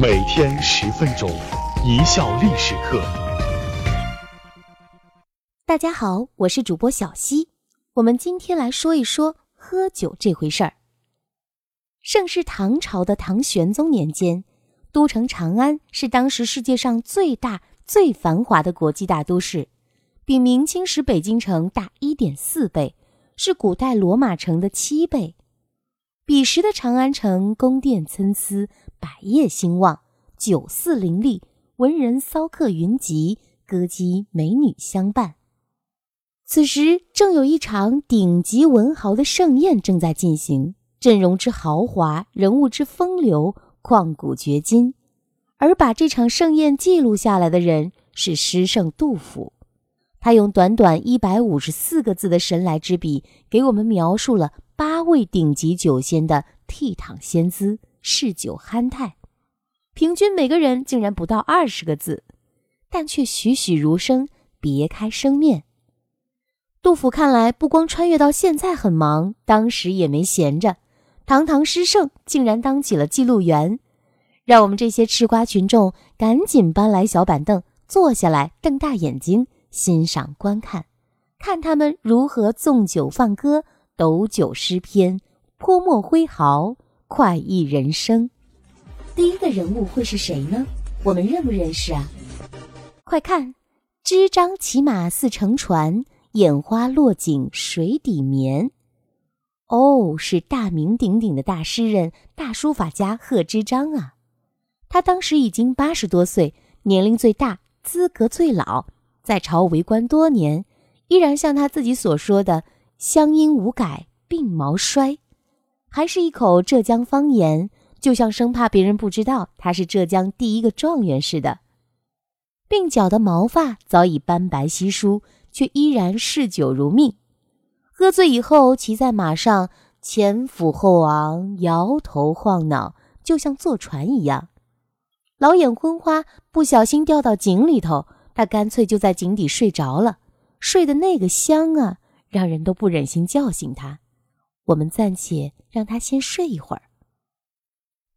每天十分钟，一笑历史课。大家好，我是主播小溪，我们今天来说一说喝酒这回事儿。盛世唐朝的唐玄宗年间，都城长安是当时世界上最大、最繁华的国际大都市，比明清时北京城大一点四倍，是古代罗马城的七倍。彼时的长安城，宫殿参差，百业兴旺，酒肆林立，文人骚客云集，歌姬美女相伴。此时正有一场顶级文豪的盛宴正在进行，阵容之豪华，人物之风流，旷古绝今。而把这场盛宴记录下来的人是诗圣杜甫，他用短短一百五十四个字的神来之笔，给我们描述了。八位顶级酒仙的倜傥仙姿，嗜酒酣态，平均每个人竟然不到二十个字，但却栩栩如生，别开生面。杜甫看来，不光穿越到现在很忙，当时也没闲着，堂堂诗圣竟然当起了记录员，让我们这些吃瓜群众赶紧搬来小板凳，坐下来，瞪大眼睛欣赏观看，看他们如何纵酒放歌。斗酒诗篇，泼墨挥毫，快意人生。第一个人物会是谁呢？我们认不认识啊？快看，支张骑马似乘船，眼花落井水底眠。哦，是大名鼎鼎的大诗人、大书法家贺知章啊！他当时已经八十多岁，年龄最大，资格最老，在朝为官多年，依然像他自己所说的。乡音无改鬓毛衰，还是一口浙江方言，就像生怕别人不知道他是浙江第一个状元似的。鬓角的毛发早已斑白稀疏，却依然嗜酒如命。喝醉以后，骑在马上前俯后昂，摇头晃脑，就像坐船一样。老眼昏花，不小心掉到井里头，他干脆就在井底睡着了，睡得那个香啊！让人都不忍心叫醒他，我们暂且让他先睡一会儿。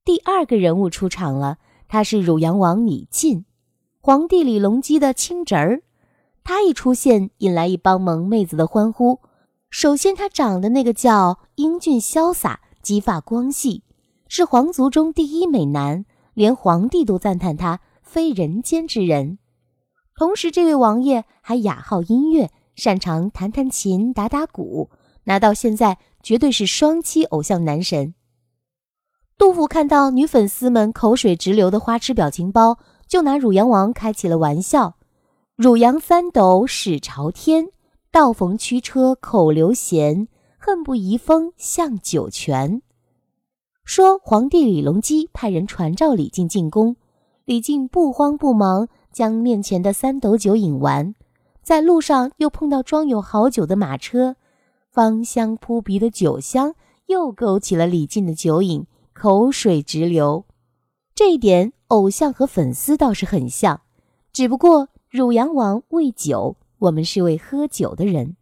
第二个人物出场了，他是汝阳王李靖，皇帝李隆基的亲侄儿。他一出现，引来一帮萌妹子的欢呼。首先，他长得那个叫英俊潇洒，肌发光细，是皇族中第一美男，连皇帝都赞叹他非人间之人。同时，这位王爷还雅好音乐。擅长弹弹琴、打打鼓，拿到现在绝对是双栖偶像男神。杜甫看到女粉丝们口水直流的花痴表情包，就拿汝阳王开起了玩笑：“汝阳三斗始朝天，道逢驱车口流涎，恨不移风向酒泉。”说皇帝李隆基派人传召李靖进宫，李靖不慌不忙将面前的三斗酒饮完。在路上又碰到装有好酒的马车，芳香扑鼻的酒香又勾起了李靖的酒瘾，口水直流。这一点，偶像和粉丝倒是很像，只不过汝阳王为酒，我们是为喝酒的人。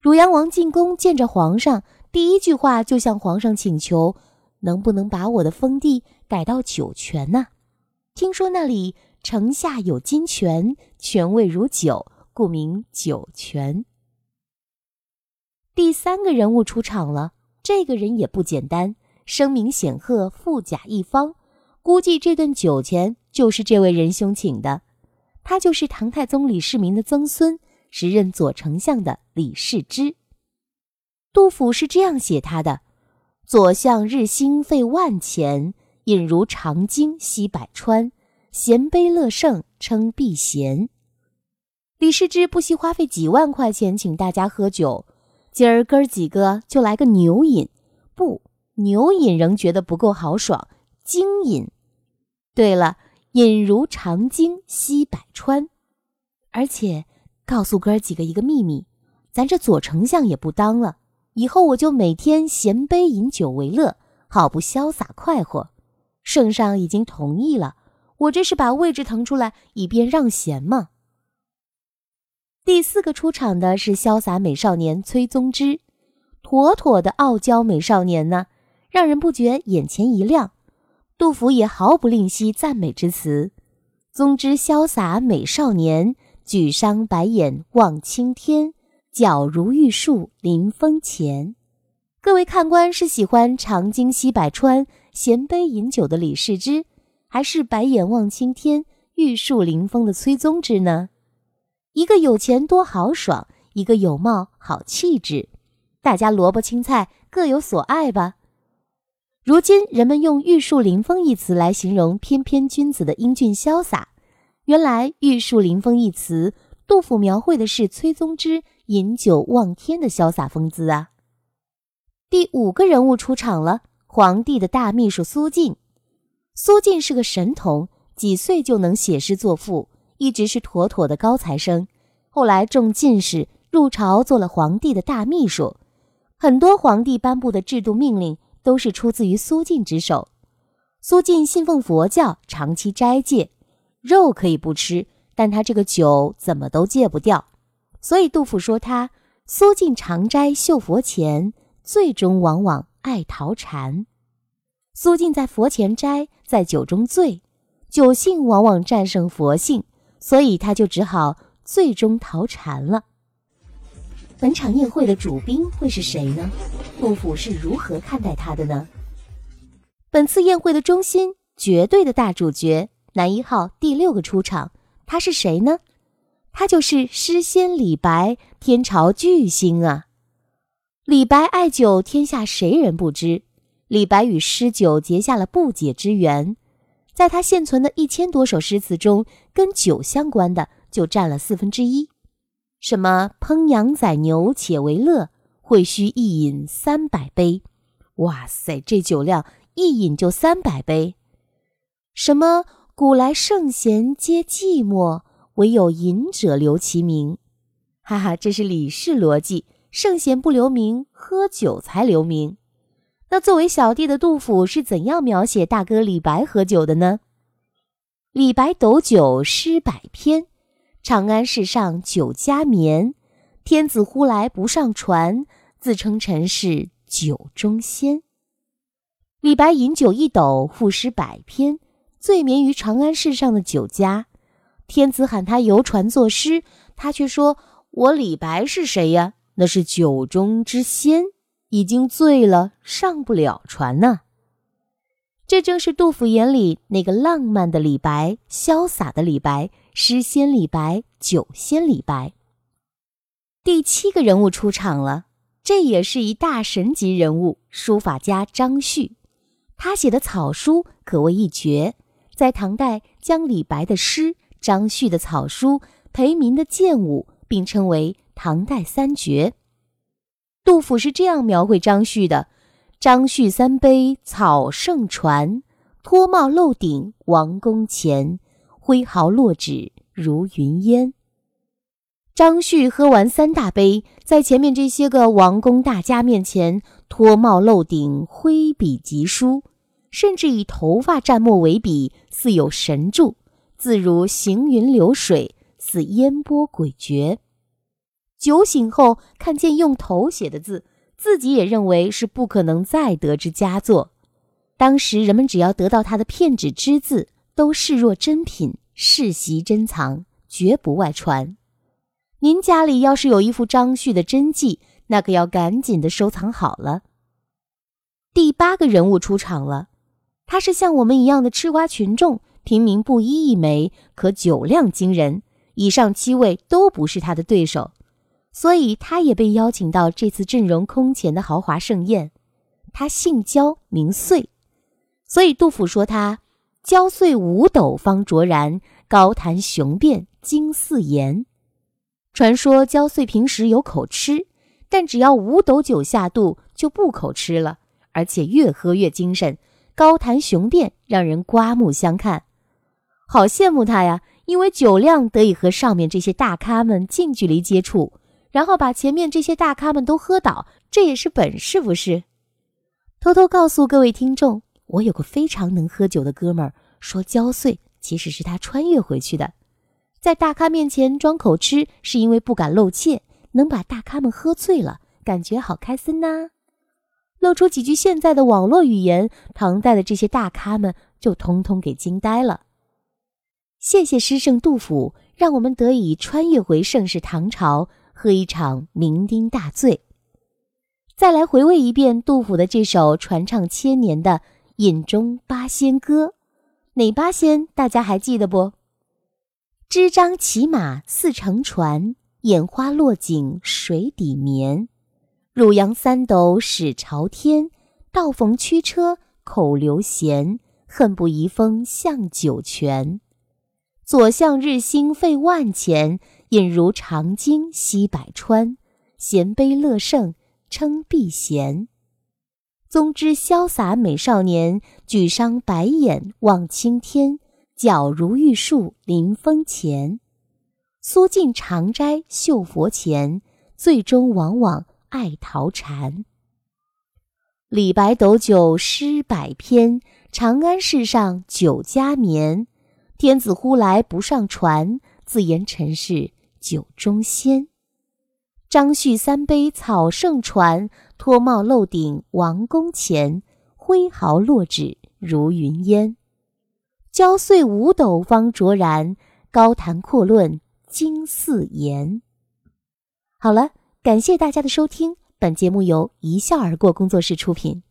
汝阳王进宫见着皇上，第一句话就向皇上请求：能不能把我的封地改到酒泉呢？听说那里。城下有金泉，泉味如酒，故名酒泉。第三个人物出场了，这个人也不简单，声名显赫，富甲一方。估计这顿酒钱就是这位仁兄请的。他就是唐太宗李世民的曾孙，时任左丞相的李世之。杜甫是这样写他的：左相日兴费万钱，饮如长鲸吸百川。贤卑乐圣称避贤，李世之不惜花费几万块钱请大家喝酒。今儿哥儿几个就来个牛饮，不，牛饮仍觉得不够豪爽，精饮。对了，饮如长鲸吸百川。而且告诉哥儿几个一个秘密，咱这左丞相也不当了，以后我就每天衔杯饮酒为乐，好不潇洒快活。圣上已经同意了。我这是把位置腾出来，以便让贤嘛。第四个出场的是潇洒美少年崔宗之，妥妥的傲娇美少年呢，让人不觉眼前一亮。杜甫也毫不吝惜赞美之词：“宗之潇洒美少年，举觞白眼望青天，皎如玉树临风前。”各位看官是喜欢长鲸西百川、衔杯饮酒的李世之，还是白眼望青天、玉树临风的崔宗之呢？一个有钱多豪爽，一个有貌好气质，大家萝卜青菜各有所爱吧。如今人们用“玉树临风”一词来形容翩翩君子的英俊潇洒，原来“玉树临风”一词，杜甫描绘的是崔宗之饮酒望天的潇洒风姿啊。第五个人物出场了，皇帝的大秘书苏晋。苏晋是个神童，几岁就能写诗作赋，一直是妥妥的高材生。后来中进士，入朝做了皇帝的大秘书，很多皇帝颁布的制度命令。都是出自于苏晋之手。苏晋信奉佛教，长期斋戒，肉可以不吃，但他这个酒怎么都戒不掉。所以杜甫说他苏晋常斋绣佛前，最终往往爱陶禅。苏晋在佛前斋，在酒中醉，酒性往往战胜佛性，所以他就只好最终逃禅了。本场宴会的主宾会是谁呢？杜甫是如何看待他的呢？本次宴会的中心，绝对的大主角，男一号第六个出场，他是谁呢？他就是诗仙李白，天朝巨星啊！李白爱酒，天下谁人不知？李白与诗酒结下了不解之缘，在他现存的一千多首诗词中，跟酒相关的就占了四分之一。什么烹羊宰牛且为乐，会须一饮三百杯。哇塞，这酒量一饮就三百杯。什么古来圣贤皆寂寞，唯有饮者留其名。哈哈，这是李氏逻辑，圣贤不留名，喝酒才留名。那作为小弟的杜甫是怎样描写大哥李白喝酒的呢？李白斗酒诗百篇。长安市上酒家眠，天子呼来不上船，自称臣是酒中仙。李白饮酒一斗，赋诗百篇，醉眠于长安市上的酒家。天子喊他游船作诗，他却说：“我李白是谁呀？那是酒中之仙，已经醉了，上不了船呢。”这正是杜甫眼里那个浪漫的李白，潇洒的李白。诗仙李白，酒仙李白。第七个人物出场了，这也是一大神级人物——书法家张旭。他写的草书可谓一绝，在唐代将李白的诗、张旭的草书、裴民的剑舞并称为唐代三绝。杜甫是这样描绘张旭的：“张旭三杯草圣传，脱帽露顶王宫前。”挥毫落纸如云烟。张旭喝完三大杯，在前面这些个王公大家面前脱帽露顶，挥笔疾书，甚至以头发蘸墨为笔，似有神助，自如行云流水，似烟波诡谲。酒醒后看见用头写的字，自己也认为是不可能再得之佳作。当时人们只要得到他的片纸之字。都视若珍品，世袭珍藏，绝不外传。您家里要是有一幅张旭的真迹，那可要赶紧的收藏好了。第八个人物出场了，他是像我们一样的吃瓜群众，平民布衣一枚，可酒量惊人，以上七位都不是他的对手，所以他也被邀请到这次阵容空前的豪华盛宴。他姓焦，名遂，所以杜甫说他。焦遂五斗方卓然，高谈雄辩惊四言。传说焦遂平时有口吃，但只要五斗酒下肚，就不口吃了，而且越喝越精神，高谈雄辩，让人刮目相看。好羡慕他呀！因为酒量得以和上面这些大咖们近距离接触，然后把前面这些大咖们都喝倒，这也是本事，不是？偷偷告诉各位听众。我有个非常能喝酒的哥们儿，说焦碎其实是他穿越回去的，在大咖面前装口吃，是因为不敢露怯，能把大咖们喝醉了，感觉好开心呐。露出几句现在的网络语言，唐代的这些大咖们就通通给惊呆了。谢谢诗圣杜甫，让我们得以穿越回盛世唐朝，喝一场酩酊大醉。再来回味一遍杜甫的这首传唱千年的《饮中八仙歌》，哪八仙大家还记得不？支张骑马似乘船，眼花落井水底眠。汝阳三斗始朝天，道逢驱车口流涎。恨不移风向酒泉。左向日星费万钱，引如长鲸吸百川。衔杯乐圣。称避嫌，宗之潇洒美少年，举觞白眼望青天，皎如玉树临风前。苏尽长斋绣佛前，最终往往爱桃禅。李白斗酒诗百篇，长安市上酒家眠。天子呼来不上船，自言臣是酒中仙。张旭三杯草圣传，脱帽露顶王宫前，挥毫落纸如云烟。焦碎五斗方卓然，高谈阔论惊四言。好了，感谢大家的收听，本节目由一笑而过工作室出品。